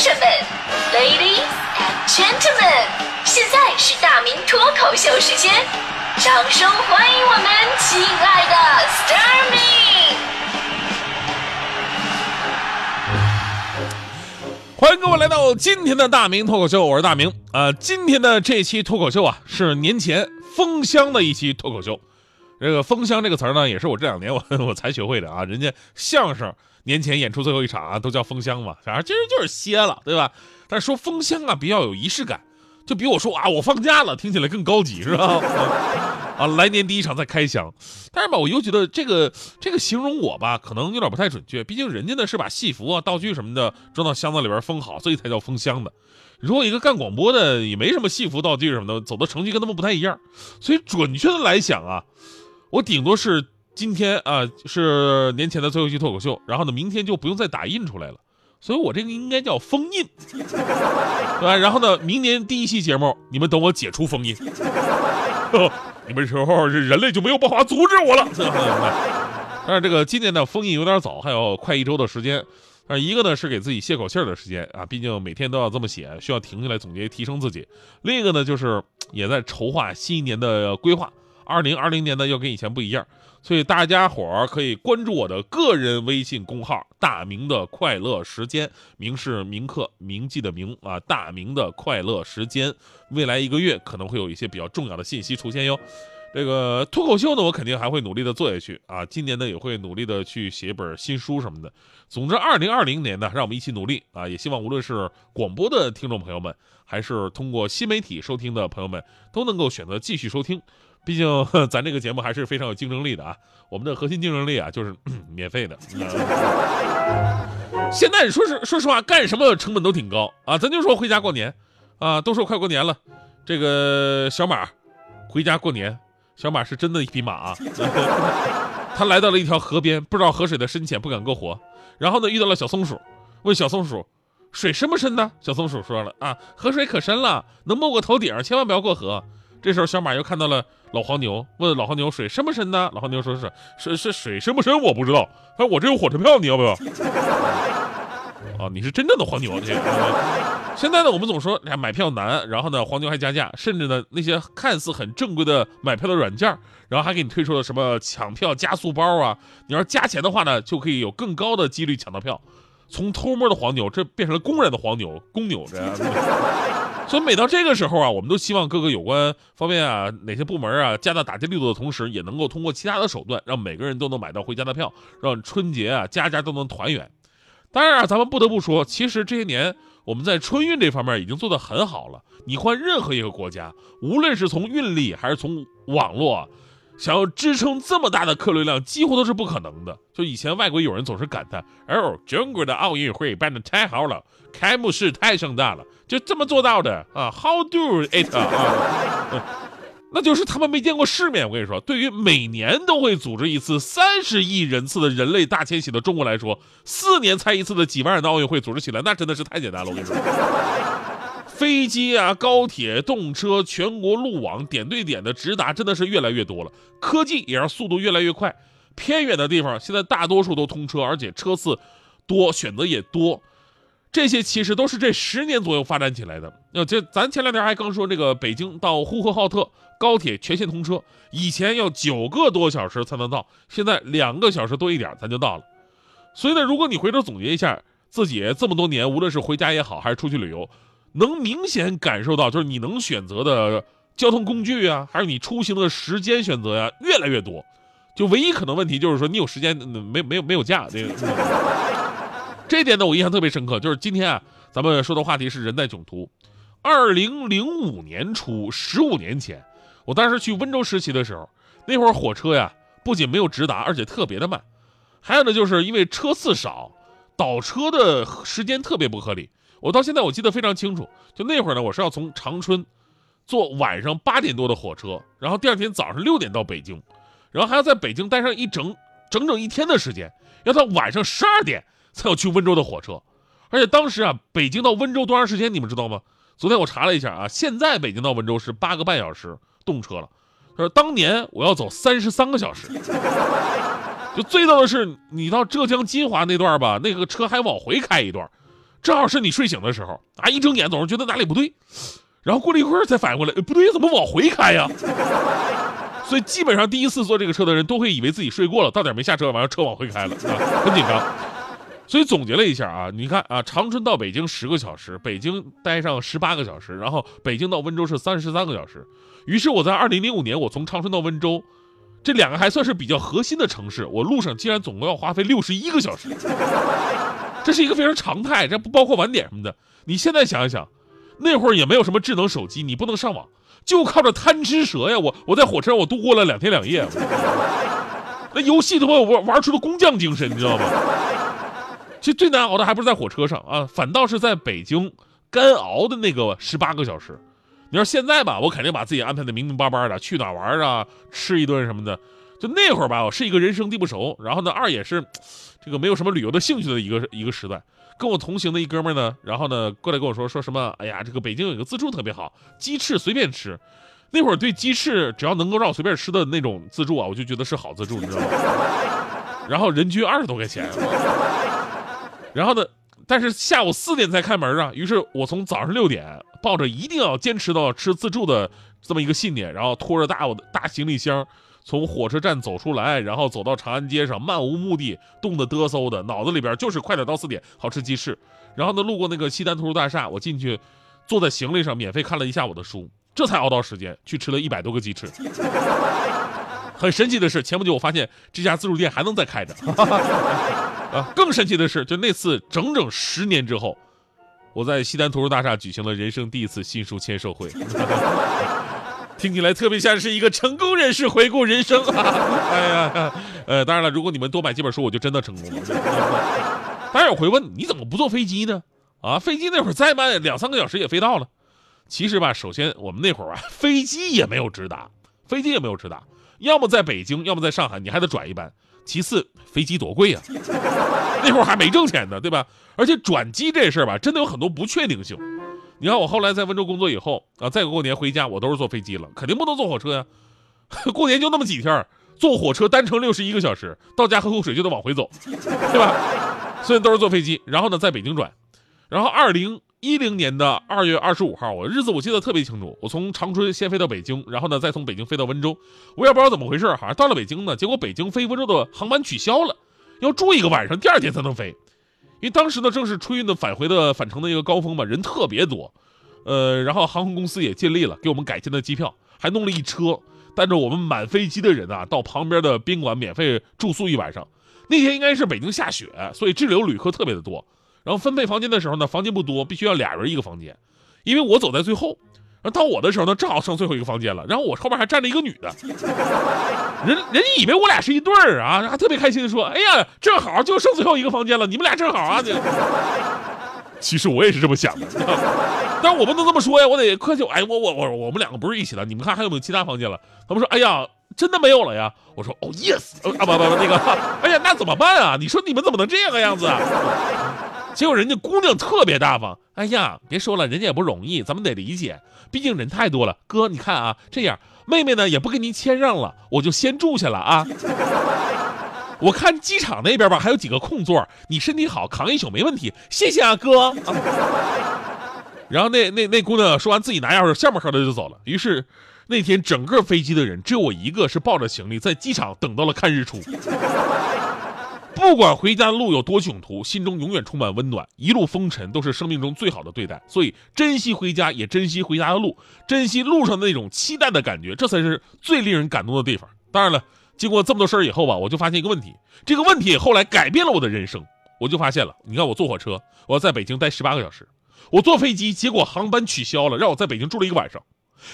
士们，Ladies and Gentlemen，现在是大明脱口秀时间，掌声欢迎我们亲爱的 s t a r m i 欢迎各位来到今天的大明脱口秀，我是大明。呃，今天的这期脱口秀啊，是年前封箱的一期脱口秀。这个“封箱”这个词儿呢，也是我这两年我 我才学会的啊。人家相声年前演出最后一场啊，都叫封箱嘛，反正其实就是歇了，对吧？但是说封箱啊，比较有仪式感，就比我说啊我放假了听起来更高级，是吧？啊，来年第一场再开箱。但是吧，我又觉得这个这个形容我吧，可能有点不太准确，毕竟人家呢是把戏服啊、道具什么的装到箱子里边封好，所以才叫封箱的。如果一个干广播的也没什么戏服道具什么的，走的程序跟他们不太一样，所以准确的来讲啊。我顶多是今天啊，是年前的最后一期脱口秀，然后呢，明天就不用再打印出来了，所以我这个应该叫封印，对吧？然后呢，明年第一期节目，你们等我解除封印，你们时候人类就没有办法阻止我了。但是这个今年的封印有点早，还有快一周的时间，啊，一个呢是给自己泄口气儿的时间啊，毕竟每天都要这么写，需要停下来总结提升自己；另一个呢就是也在筹划新一年的规划。二零二零年呢，又跟以前不一样，所以大家伙儿可以关注我的个人微信公号“大明的快乐时间”，明是铭刻铭记的铭啊，大明的快乐时间，未来一个月可能会有一些比较重要的信息出现哟。这个脱口秀呢，我肯定还会努力的做下去啊，今年呢也会努力的去写一本新书什么的。总之，二零二零年呢，让我们一起努力啊！也希望无论是广播的听众朋友们，还是通过新媒体收听的朋友们，都能够选择继续收听。毕竟咱这个节目还是非常有竞争力的啊！我们的核心竞争力啊，就是 免费的。现在说是说实话，干什么成本都挺高啊！咱就说回家过年啊，都说快过年了，这个小马回家过年，小马是真的一匹马啊！他来到了一条河边，不知道河水的深浅，不敢过活。然后呢，遇到了小松鼠，问小松鼠：“水深不深呢？”小松鼠说了：“啊，河水可深了，能没过头顶，千万不要过河。”这时候，小马又看到了老黄牛，问老黄牛：“水深不深呢？”老黄牛说：“是是是，水深不深我不知道。他说我这有火车票，你要不要？” 哦，你是真正的黄牛。现在呢，我们总说哎买票难，然后呢黄牛还加价，甚至呢那些看似很正规的买票的软件，然后还给你推出了什么抢票加速包啊？你要是加钱的话呢，就可以有更高的几率抢到票。从偷摸的黄牛，这变成了公然的黄牛，公牛这样。所以每到这个时候啊，我们都希望各个有关方面啊，哪些部门啊，加大打击力度的同时，也能够通过其他的手段，让每个人都能买到回家的票，让春节啊，家家都能团圆。当然啊，咱们不得不说，其实这些年我们在春运这方面已经做得很好了。你换任何一个国家，无论是从运力还是从网络。想要支撑这么大的客流量，几乎都是不可能的。就以前外国友人总是感叹：“哦，中国的奥运会办的太好了，开幕式太盛大了，就这么做到的啊？How do it 啊？那就是他们没见过世面。我跟你说，对于每年都会组织一次三十亿人次的人类大迁徙的中国来说，四年才一次的几万人的奥运会组织起来，那真的是太简单了。我跟你说。飞机啊，高铁、动车，全国路网点对点的直达，真的是越来越多了。科技也让速度越来越快。偏远的地方现在大多数都通车，而且车次多，选择也多。这些其实都是这十年左右发展起来的。那这咱前两天还刚说这个北京到呼和浩特高铁全线通车，以前要九个多小时才能到，现在两个小时多一点咱就到了。所以呢，如果你回头总结一下自己这么多年，无论是回家也好，还是出去旅游。能明显感受到，就是你能选择的交通工具啊，还有你出行的时间选择呀，越来越多。就唯一可能问题就是说，你有时间没没有没有假这个。这点呢，我印象特别深刻。就是今天啊，咱们说的话题是人在囧途。二零零五年初，十五年前，我当时去温州实习的时候，那会儿火车呀，不仅没有直达，而且特别的慢。还有呢，就是因为车次少，倒车的时间特别不合理。我到现在我记得非常清楚，就那会儿呢，我是要从长春坐晚上八点多的火车，然后第二天早上六点到北京，然后还要在北京待上一整整整一天的时间，要到晚上十二点才要去温州的火车。而且当时啊，北京到温州多长时间？你们知道吗？昨天我查了一下啊，现在北京到温州是八个半小时动车了，他说当年我要走三十三个小时。就最逗的是，你到浙江金华那段吧，那个车还往回开一段。正好是你睡醒的时候啊，一睁眼总是觉得哪里不对，然后过了一会儿才反应过来，不对，怎么往回开呀？所以基本上第一次坐这个车的人都会以为自己睡过了，到点没下车，完了车往回开了，啊，很紧张。所以总结了一下啊，你看啊，长春到北京十个小时，北京待上十八个小时，然后北京到温州是三十三个小时。于是我在二零零五年，我从长春到温州，这两个还算是比较核心的城市，我路上竟然总共要花费六十一个小时，这是一个非常常态，这不包括晚点什么的。你现在想一想，那会儿也没有什么智能手机，你不能上网，就靠着贪吃蛇呀！我我在火车上我度过了两天两夜，那游戏都会玩玩出了工匠精神，你知道吗？其实最难熬的还不是在火车上啊，反倒是在北京干熬的那个十八个小时。你说现在吧，我肯定把自己安排的明明白白的，去哪玩啊，吃一顿什么的。就那会儿吧，我是一个人生地不熟，然后呢，二也是这个没有什么旅游的兴趣的一个一个时代。跟我同行的一哥们呢，然后呢过来跟我说说什么，哎呀，这个北京有个自助特别好，鸡翅随便吃。那会儿对鸡翅只要能够让我随便吃的那种自助啊，我就觉得是好自助，你知道吗？然后人均二十多块钱。然后呢？但是下午四点才开门啊！于是我从早上六点抱着一定要坚持到吃自助的这么一个信念，然后拖着大我的大行李箱从火车站走出来，然后走到长安街上，漫无目的，冻得嘚瑟的，脑子里边就是快点到四点，好吃鸡翅。然后呢，路过那个西单图书大厦，我进去坐在行李上免费看了一下午的书，这才熬到时间去吃了一百多个鸡翅。很神奇的是，前不久我发现这家自助店还能再开着。啊，更神奇的是，就那次整整十年之后，我在西单图书大厦举行了人生第一次新书签售会，听起来特别像是一个成功人士回顾人生啊。哎呀，呃，当然了，如果你们多买几本书，我就真的成功了。当然我会问，你怎么不坐飞机呢？啊，飞机那会儿再慢两三个小时也飞到了。其实吧，首先我们那会儿啊，飞机也没有直达，飞机也没有直达，要么在北京，要么在上海，你还得转一班。其次，飞机多贵呀，那会儿还没挣钱呢，对吧？而且转机这事儿吧，真的有很多不确定性。你看我后来在温州工作以后啊，再过年回家，我都是坐飞机了，肯定不能坐火车呀。过年就那么几天，坐火车单程六十一个小时，到家喝口水就得往回走，对吧？所以都是坐飞机，然后呢，在北京转，然后二零。一零年的二月二十五号，我日子我记得特别清楚。我从长春先飞到北京，然后呢再从北京飞到温州。我也不知道怎么回事，好像到了北京呢，结果北京飞温州的航班取消了，要住一个晚上，第二天才能飞。因为当时呢正是春运的返回的返程的一个高峰嘛，人特别多。呃，然后航空公司也尽力了，给我们改签的机票，还弄了一车，带着我们满飞机的人啊，到旁边的宾馆免费住宿一晚上。那天应该是北京下雪，所以滞留旅客特别的多。然后分配房间的时候呢，房间不多，必须要俩人一个房间，因为我走在最后，然后到我的时候呢，正好剩最后一个房间了。然后我后面还站着一个女的，人人家以为我俩是一对儿啊，还特别开心的说：“哎呀，正好就剩最后一个房间了，你们俩正好啊！”其实我也是这么想的，但我不能这么说呀，我得客气。哎，我我我我们两个不是一起的，你们看还有没有其他房间了？他们说：“哎呀，真的没有了呀。”我说：“哦，yes，啊不不不那个，哎呀，那怎么办啊？你说你们怎么能这样个样子啊？”结果人家姑娘特别大方，哎呀，别说了，人家也不容易，咱们得理解，毕竟人太多了。哥，你看啊，这样，妹妹呢也不跟您谦让了，我就先住下了啊。我看机场那边吧还有几个空座，你身体好，扛一宿没问题。谢谢啊，哥。然后那那那姑娘说完，自己拿钥匙，笑呵呵的就走了。于是那天整个飞机的人只有我一个是抱着行李在机场等到了看日出。不管回家的路有多囧途，心中永远充满温暖。一路风尘都是生命中最好的对待，所以珍惜回家，也珍惜回家的路，珍惜路上的那种期待的感觉，这才是最令人感动的地方。当然了，经过这么多事儿以后吧，我就发现一个问题，这个问题后来改变了我的人生。我就发现了，你看我坐火车，我要在北京待十八个小时；我坐飞机，结果航班取消了，让我在北京住了一个晚上。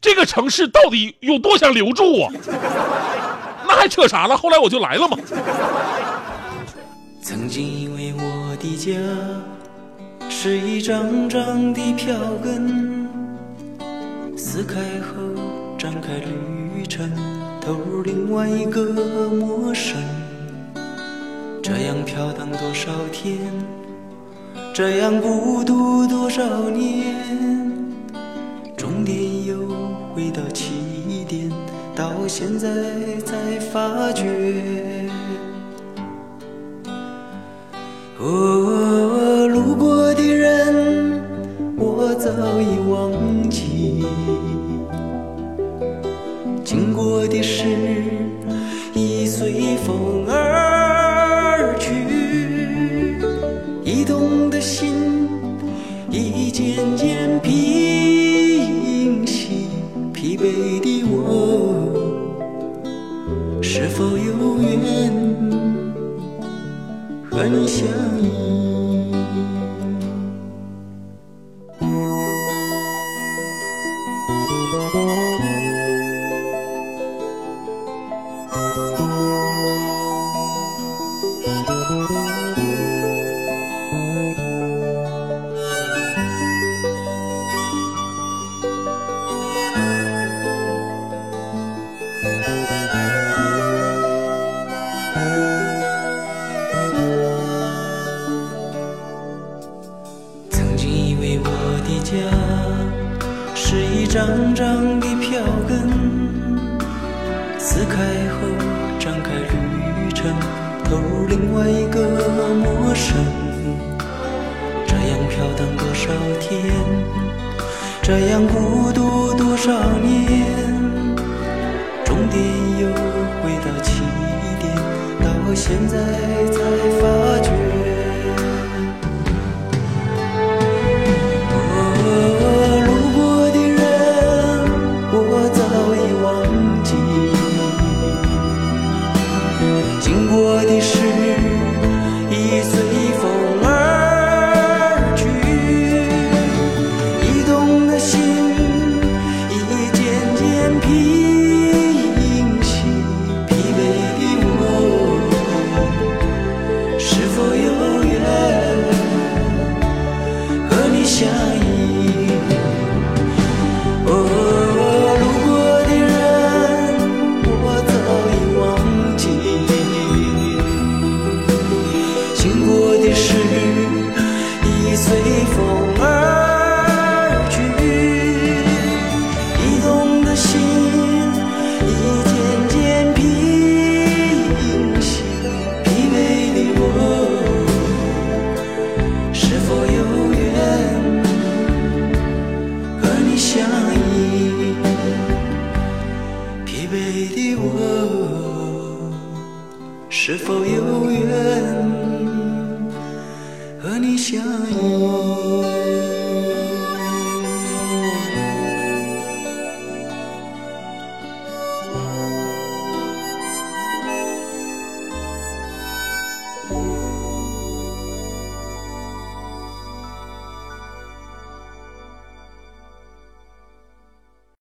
这个城市到底有多想留住我？那还扯啥了？后来我就来了嘛。曾经以为我的家是一张张的票根，撕开后展开旅程，投入另外一个陌生。这样飘荡多少天，这样孤独多少年，终点又回到起点，到现在才发觉。哦，路过的人。我早已忘记。经过的事张张的票，撕开后展开旅程，投入另外一个陌生。这样飘荡多少天，这样孤独多少年，终点又回到起点，到现在才是否有缘和你相依